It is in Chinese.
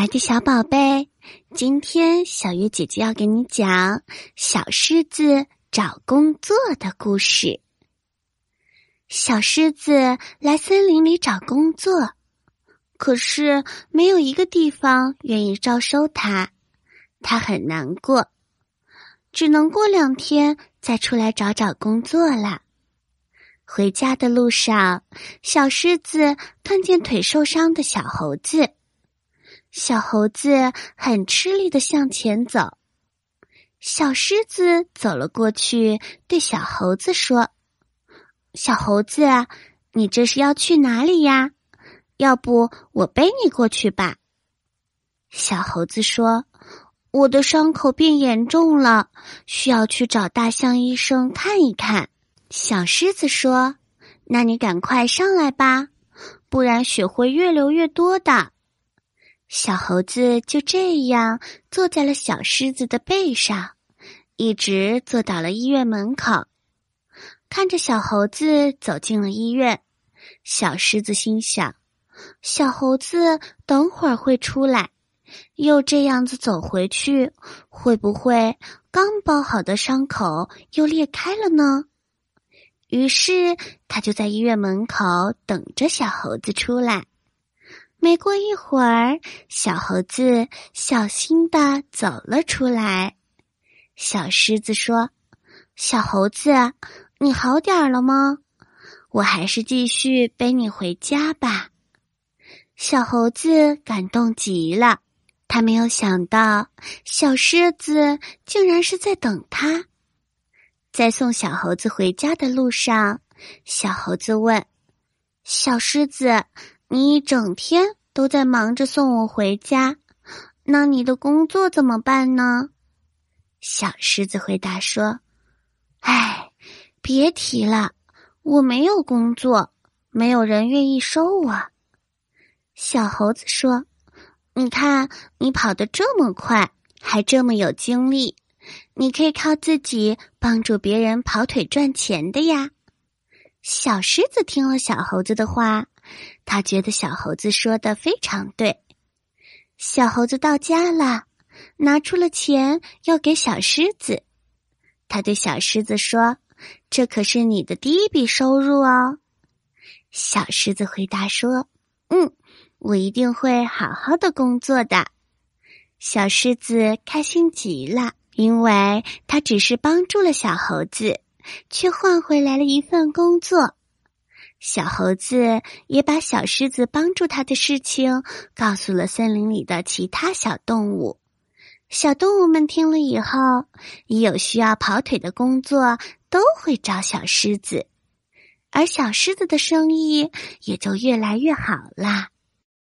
来的小宝贝，今天小月姐姐要给你讲小狮子找工作的故事。小狮子来森林里找工作，可是没有一个地方愿意招收他，他很难过，只能过两天再出来找找工作了。回家的路上，小狮子看见腿受伤的小猴子。小猴子很吃力的向前走，小狮子走了过去，对小猴子说：“小猴子，你这是要去哪里呀？要不我背你过去吧？”小猴子说：“我的伤口变严重了，需要去找大象医生看一看。”小狮子说：“那你赶快上来吧，不然血会越流越多的。”小猴子就这样坐在了小狮子的背上，一直坐到了医院门口。看着小猴子走进了医院，小狮子心想：小猴子等会儿会出来，又这样子走回去，会不会刚包好的伤口又裂开了呢？于是，他就在医院门口等着小猴子出来。没过一会儿，小猴子小心的走了出来。小狮子说：“小猴子，你好点儿了吗？我还是继续背你回家吧。”小猴子感动极了，他没有想到小狮子竟然是在等他。在送小猴子回家的路上，小猴子问：“小狮子。”你一整天都在忙着送我回家，那你的工作怎么办呢？小狮子回答说：“唉，别提了，我没有工作，没有人愿意收我。”小猴子说：“你看，你跑得这么快，还这么有精力，你可以靠自己帮助别人跑腿赚钱的呀。”小狮子听了小猴子的话。他觉得小猴子说的非常对。小猴子到家了，拿出了钱要给小狮子。他对小狮子说：“这可是你的第一笔收入哦。”小狮子回答说：“嗯，我一定会好好的工作的。”小狮子开心极了，因为他只是帮助了小猴子，却换回来了一份工作。小猴子也把小狮子帮助他的事情告诉了森林里的其他小动物。小动物们听了以后，一有需要跑腿的工作，都会找小狮子，而小狮子的生意也就越来越好啦。